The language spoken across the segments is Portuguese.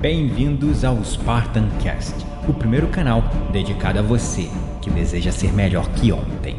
Bem-vindos ao Spartan Cast, o primeiro canal dedicado a você que deseja ser melhor que ontem.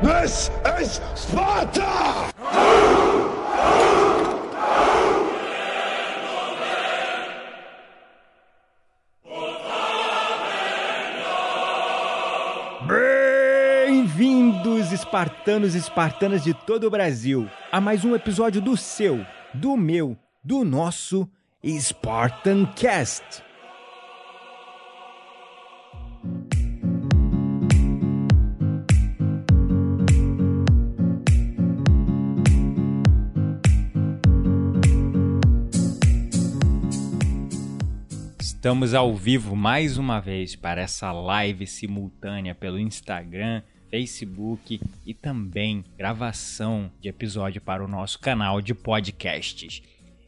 This is Sparta! Espartanos e espartanas de todo o Brasil, a mais um episódio do seu, do meu, do nosso Spartan Cast. Estamos ao vivo mais uma vez para essa live simultânea pelo Instagram, Facebook e também gravação de episódio para o nosso canal de podcasts.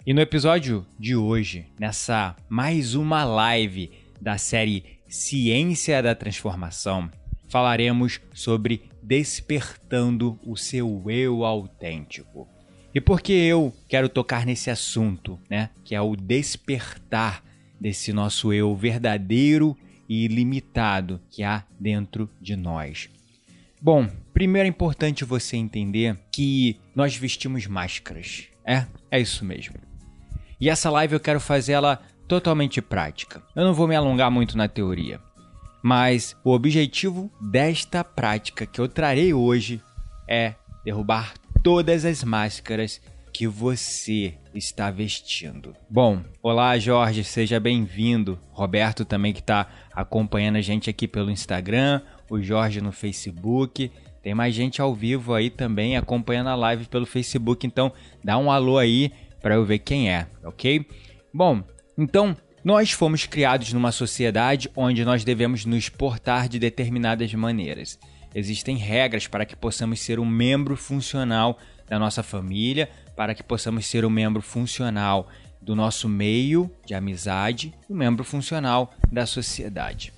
E no episódio de hoje, nessa mais uma live da série Ciência da Transformação, falaremos sobre despertando o seu eu autêntico. E por que eu quero tocar nesse assunto, né? Que é o despertar desse nosso eu verdadeiro e ilimitado que há dentro de nós. Bom, primeiro é importante você entender que nós vestimos máscaras. É, é isso mesmo. E essa live eu quero fazer ela totalmente prática. Eu não vou me alongar muito na teoria, mas o objetivo desta prática que eu trarei hoje é derrubar todas as máscaras que você está vestindo. Bom, olá Jorge, seja bem-vindo. Roberto também que está acompanhando a gente aqui pelo Instagram, o Jorge no Facebook. Tem mais gente ao vivo aí também acompanhando a live pelo Facebook, então dá um alô aí para eu ver quem é, ok? Bom, então nós fomos criados numa sociedade onde nós devemos nos portar de determinadas maneiras. Existem regras para que possamos ser um membro funcional da nossa família, para que possamos ser um membro funcional do nosso meio de amizade, um membro funcional da sociedade.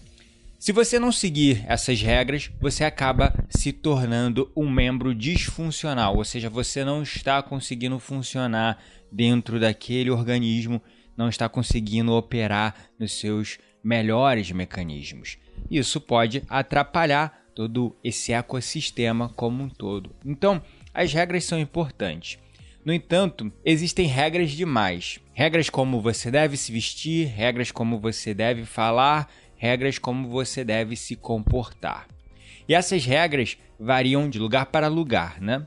Se você não seguir essas regras, você acaba se tornando um membro disfuncional, ou seja, você não está conseguindo funcionar dentro daquele organismo, não está conseguindo operar nos seus melhores mecanismos. Isso pode atrapalhar todo esse ecossistema como um todo. Então, as regras são importantes. No entanto, existem regras demais. Regras como você deve se vestir, regras como você deve falar, regras como você deve se comportar. E essas regras variam de lugar para lugar, né?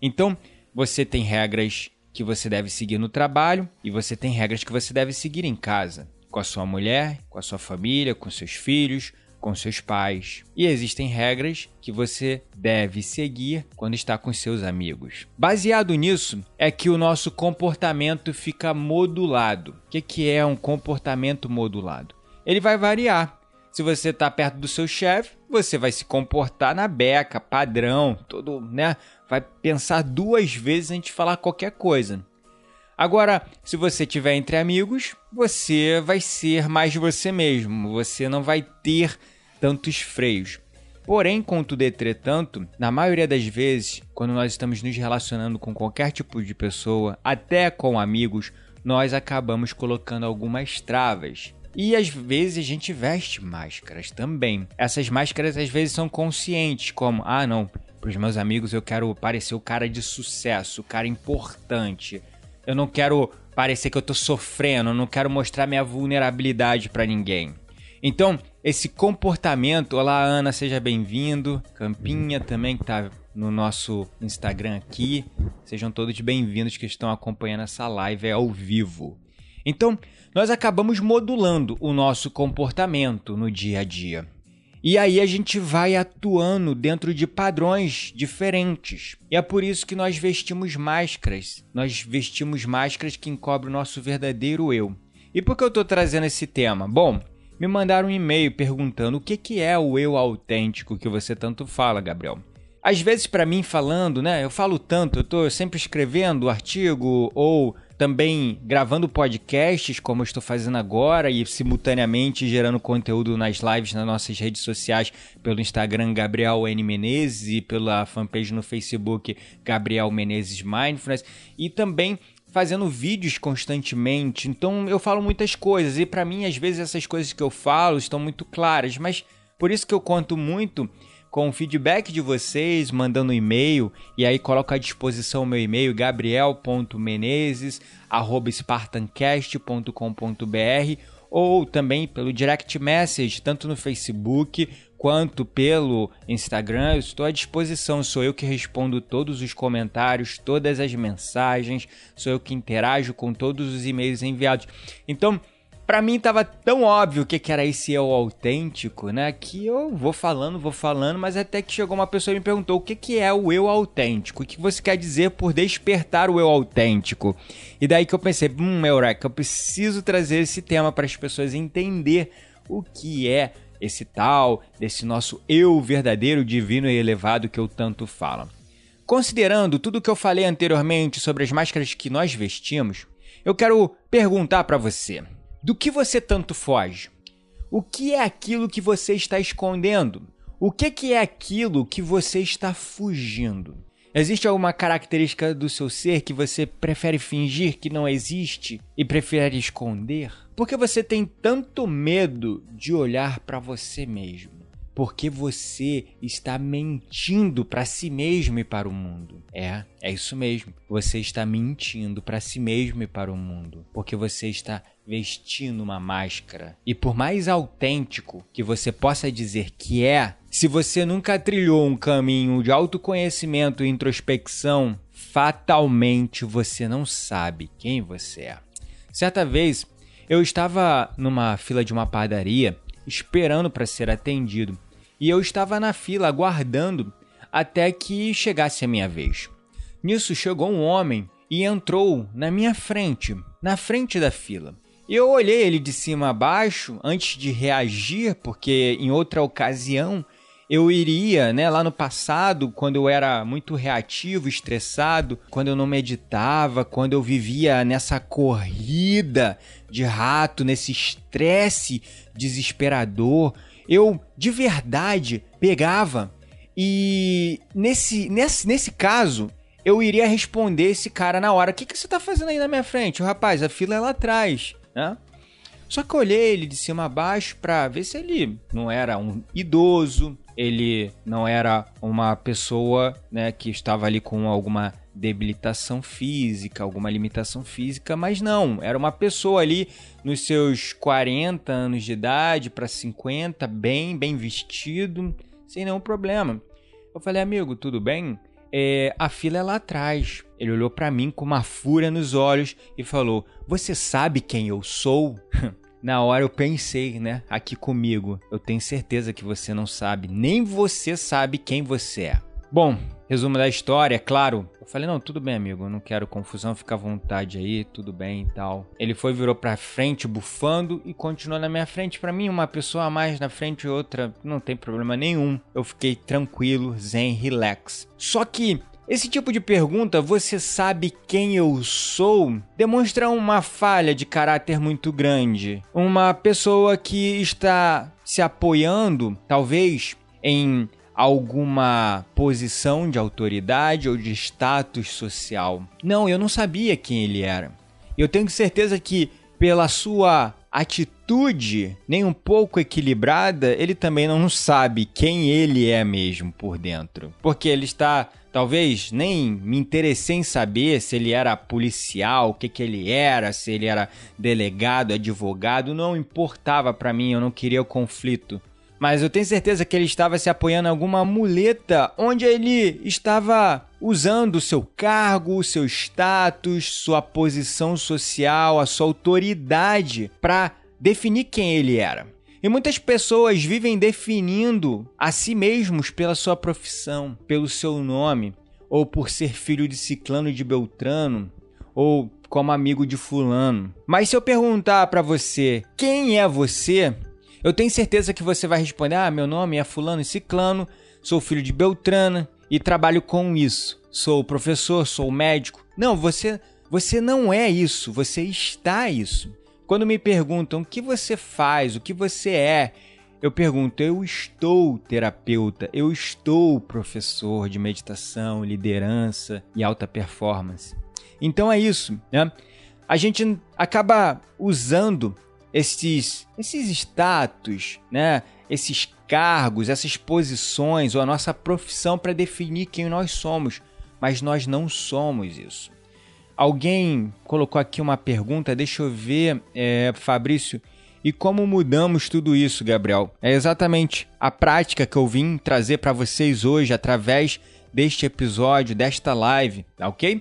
Então, você tem regras que você deve seguir no trabalho e você tem regras que você deve seguir em casa, com a sua mulher, com a sua família, com seus filhos, com seus pais. E existem regras que você deve seguir quando está com seus amigos. Baseado nisso, é que o nosso comportamento fica modulado. O que é um comportamento modulado? Ele vai variar. Se você está perto do seu chefe, você vai se comportar na beca, padrão, todo, né? Vai pensar duas vezes antes de falar qualquer coisa. Agora, se você estiver entre amigos, você vai ser mais você mesmo. Você não vai ter tantos freios. Porém, contudo, entretanto, na maioria das vezes, quando nós estamos nos relacionando com qualquer tipo de pessoa, até com amigos, nós acabamos colocando algumas travas. E às vezes a gente veste máscaras também. Essas máscaras às vezes são conscientes, como: ah, não, para os meus amigos eu quero parecer o cara de sucesso, o cara importante. Eu não quero parecer que eu tô sofrendo, eu não quero mostrar minha vulnerabilidade para ninguém. Então, esse comportamento, olá Ana, seja bem-vindo. Campinha também que tá no nosso Instagram aqui. Sejam todos bem-vindos que estão acompanhando essa live ao vivo. Então, nós acabamos modulando o nosso comportamento no dia a dia. E aí a gente vai atuando dentro de padrões diferentes. E é por isso que nós vestimos máscaras. Nós vestimos máscaras que encobrem o nosso verdadeiro eu. E por que eu estou trazendo esse tema? Bom, me mandaram um e-mail perguntando o que, que é o eu autêntico que você tanto fala, Gabriel. Às vezes, para mim, falando, né? Eu falo tanto, eu tô sempre escrevendo artigo ou também gravando podcasts, como eu estou fazendo agora, e simultaneamente gerando conteúdo nas lives nas nossas redes sociais, pelo Instagram Gabriel N Menezes e pela fanpage no Facebook Gabriel Menezes Mindfulness, e também fazendo vídeos constantemente. Então eu falo muitas coisas e para mim às vezes essas coisas que eu falo estão muito claras, mas por isso que eu conto muito com o feedback de vocês, mandando e-mail, e aí coloco à disposição o meu e-mail, gabriel.menezes.spartancast.com.br ou também pelo direct message, tanto no Facebook quanto pelo Instagram. Eu estou à disposição, sou eu que respondo todos os comentários, todas as mensagens, sou eu que interajo com todos os e-mails enviados. Então, para mim tava tão óbvio o que, que era esse eu autêntico, né? Que eu vou falando, vou falando, mas até que chegou uma pessoa e me perguntou o que, que é o eu autêntico, o que você quer dizer por despertar o eu autêntico. E daí que eu pensei, hum, Eureka, eu preciso trazer esse tema para as pessoas entender o que é esse tal, desse nosso eu verdadeiro, divino e elevado que eu tanto falo. Considerando tudo o que eu falei anteriormente sobre as máscaras que nós vestimos, eu quero perguntar para você. Do que você tanto foge? O que é aquilo que você está escondendo? O que, é aquilo que você está fugindo? Existe alguma característica do seu ser que você prefere fingir que não existe e prefere esconder? Por que você tem tanto medo de olhar para você mesmo? Porque você está mentindo para si mesmo e para o mundo. É, é isso mesmo. Você está mentindo para si mesmo e para o mundo, porque você está vestindo uma máscara. E por mais autêntico que você possa dizer que é, se você nunca trilhou um caminho de autoconhecimento e introspecção, fatalmente você não sabe quem você é. Certa vez, eu estava numa fila de uma padaria esperando para ser atendido. E eu estava na fila aguardando até que chegasse a minha vez. Nisso chegou um homem e entrou na minha frente, na frente da fila. Eu olhei ele de cima a baixo antes de reagir, porque em outra ocasião eu iria, né, lá no passado, quando eu era muito reativo, estressado, quando eu não meditava, quando eu vivia nessa corrida de rato, nesse estresse desesperador, eu de verdade pegava e nesse, nesse, nesse caso eu iria responder esse cara na hora: O que, que você tá fazendo aí na minha frente? O rapaz, a fila é lá atrás, né? Só que eu olhei ele de cima a baixo pra ver se ele não era um idoso, ele não era uma pessoa né, que estava ali com alguma debilitação física, alguma limitação física, mas não, era uma pessoa ali nos seus 40 anos de idade para 50, bem, bem vestido, sem nenhum problema. Eu falei, amigo, tudo bem? É, a fila é lá atrás. Ele olhou para mim com uma fúria nos olhos e falou: Você sabe quem eu sou? Na hora eu pensei, né, aqui comigo. Eu tenho certeza que você não sabe, nem você sabe quem você é. Bom, resumo da história, é claro. Eu falei, não, tudo bem, amigo, não quero confusão, fica à vontade aí, tudo bem e tal. Ele foi, virou pra frente, bufando e continuou na minha frente. Para mim, uma pessoa mais na frente e outra, não tem problema nenhum. Eu fiquei tranquilo, zen, relax. Só que esse tipo de pergunta, você sabe quem eu sou? Demonstra uma falha de caráter muito grande. Uma pessoa que está se apoiando, talvez, em alguma posição de autoridade ou de status social. Não, eu não sabia quem ele era. Eu tenho certeza que, pela sua atitude nem um pouco equilibrada, ele também não sabe quem ele é mesmo por dentro. Porque ele está Talvez nem me interessei em saber se ele era policial, o que, que ele era, se ele era delegado, advogado, não importava para mim, eu não queria o conflito. Mas eu tenho certeza que ele estava se apoiando em alguma muleta onde ele estava usando o seu cargo, o seu status, sua posição social, a sua autoridade para definir quem ele era. E muitas pessoas vivem definindo a si mesmos pela sua profissão, pelo seu nome, ou por ser filho de Ciclano de Beltrano, ou como amigo de Fulano. Mas se eu perguntar para você quem é você, eu tenho certeza que você vai responder: Ah, meu nome é Fulano e Ciclano, sou filho de Beltrana e trabalho com isso. Sou professor, sou médico. Não, você Você não é isso, você está isso. Quando me perguntam o que você faz, o que você é, eu pergunto: eu estou terapeuta, eu estou professor de meditação, liderança e alta performance. Então é isso, né? A gente acaba usando esses, esses status, né? Esses cargos, essas posições ou a nossa profissão para definir quem nós somos, mas nós não somos isso. Alguém colocou aqui uma pergunta, deixa eu ver, é, Fabrício. E como mudamos tudo isso, Gabriel? É exatamente a prática que eu vim trazer para vocês hoje através deste episódio, desta live, tá ok?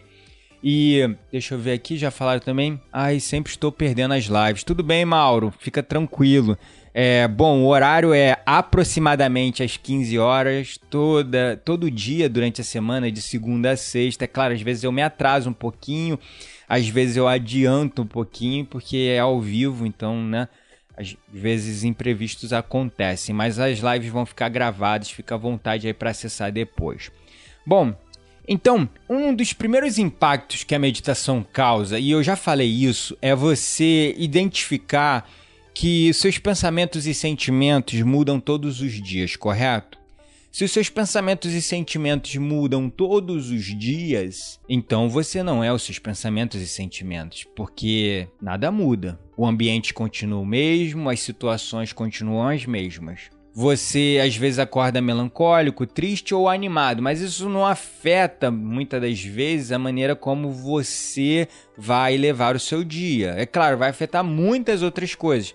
E deixa eu ver aqui, já falaram também. Ai, sempre estou perdendo as lives. Tudo bem, Mauro, fica tranquilo. É, bom, o horário é aproximadamente às 15 horas, toda, todo dia durante a semana, de segunda a sexta. É claro, às vezes eu me atraso um pouquinho, às vezes eu adianto um pouquinho, porque é ao vivo, então, né? às vezes imprevistos acontecem, mas as lives vão ficar gravadas, fica à vontade aí para acessar depois. Bom, então, um dos primeiros impactos que a meditação causa, e eu já falei isso, é você identificar que seus pensamentos e sentimentos mudam todos os dias, correto? Se os seus pensamentos e sentimentos mudam todos os dias, então você não é os seus pensamentos e sentimentos, porque nada muda. O ambiente continua o mesmo, as situações continuam as mesmas. Você às vezes acorda melancólico, triste ou animado, mas isso não afeta muitas das vezes a maneira como você vai levar o seu dia. É claro, vai afetar muitas outras coisas.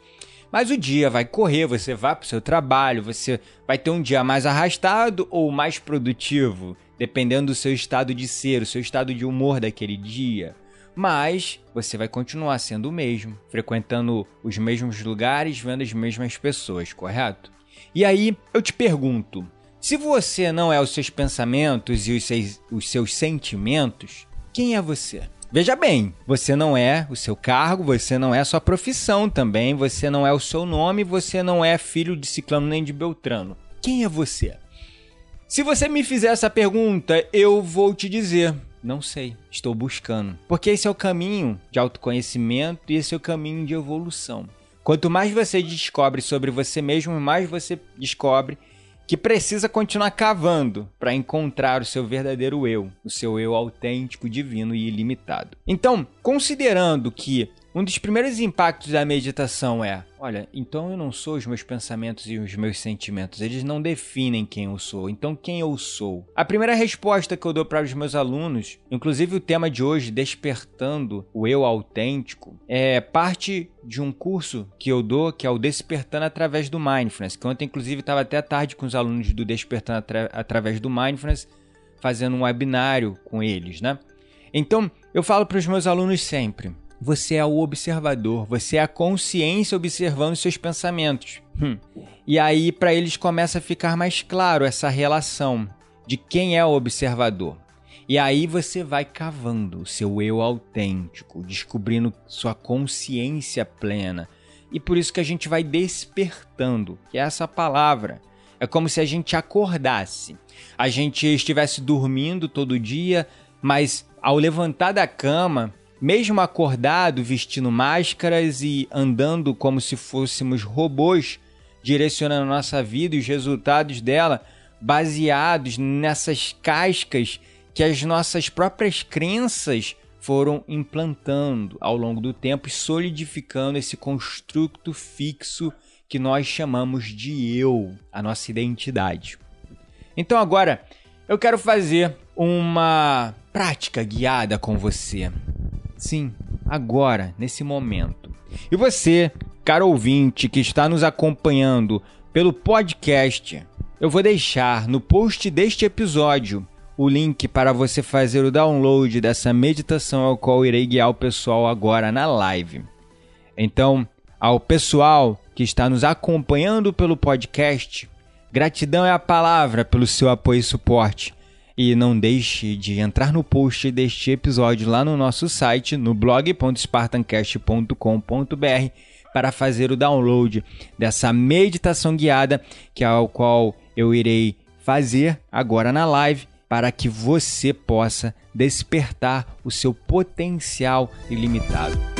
Mas o dia vai correr, você vai para o seu trabalho, você vai ter um dia mais arrastado ou mais produtivo, dependendo do seu estado de ser, o seu estado de humor daquele dia. Mas você vai continuar sendo o mesmo, frequentando os mesmos lugares, vendo as mesmas pessoas, correto? E aí eu te pergunto: se você não é os seus pensamentos e os seus, os seus sentimentos, quem é você? Veja bem, você não é o seu cargo, você não é a sua profissão também, você não é o seu nome, você não é filho de Ciclano nem de Beltrano. Quem é você? Se você me fizer essa pergunta, eu vou te dizer: não sei, estou buscando. Porque esse é o caminho de autoconhecimento e esse é o caminho de evolução. Quanto mais você descobre sobre você mesmo, mais você descobre que precisa continuar cavando para encontrar o seu verdadeiro eu, o seu eu autêntico, divino e ilimitado. Então, considerando que um dos primeiros impactos da meditação é: olha, então eu não sou os meus pensamentos e os meus sentimentos, eles não definem quem eu sou. Então, quem eu sou? A primeira resposta que eu dou para os meus alunos, inclusive o tema de hoje, despertando o eu autêntico, é parte de um curso que eu dou, que é o Despertando através do Mindfulness, que ontem, inclusive, estava até tarde com os alunos do Despertando Atra através do Mindfulness, fazendo um webinário com eles, né? Então, eu falo para os meus alunos sempre você é o observador, você é a consciência observando seus pensamentos. Hum. E aí, para eles, começa a ficar mais claro essa relação de quem é o observador. E aí você vai cavando o seu eu autêntico, descobrindo sua consciência plena. E por isso que a gente vai despertando, que é essa palavra. É como se a gente acordasse. A gente estivesse dormindo todo dia, mas ao levantar da cama, mesmo acordado, vestindo máscaras e andando como se fôssemos robôs, direcionando nossa vida e os resultados dela baseados nessas cascas que as nossas próprias crenças foram implantando ao longo do tempo e solidificando esse construto fixo que nós chamamos de eu, a nossa identidade. Então agora eu quero fazer uma prática guiada com você. Sim, agora, nesse momento. E você, caro ouvinte que está nos acompanhando pelo podcast, eu vou deixar no post deste episódio o link para você fazer o download dessa meditação ao qual irei guiar o pessoal agora na live. Então, ao pessoal que está nos acompanhando pelo podcast, gratidão é a palavra pelo seu apoio e suporte. E não deixe de entrar no post deste episódio lá no nosso site, no blog.spartancast.com.br, para fazer o download dessa meditação guiada, que é o qual eu irei fazer agora na live para que você possa despertar o seu potencial ilimitado.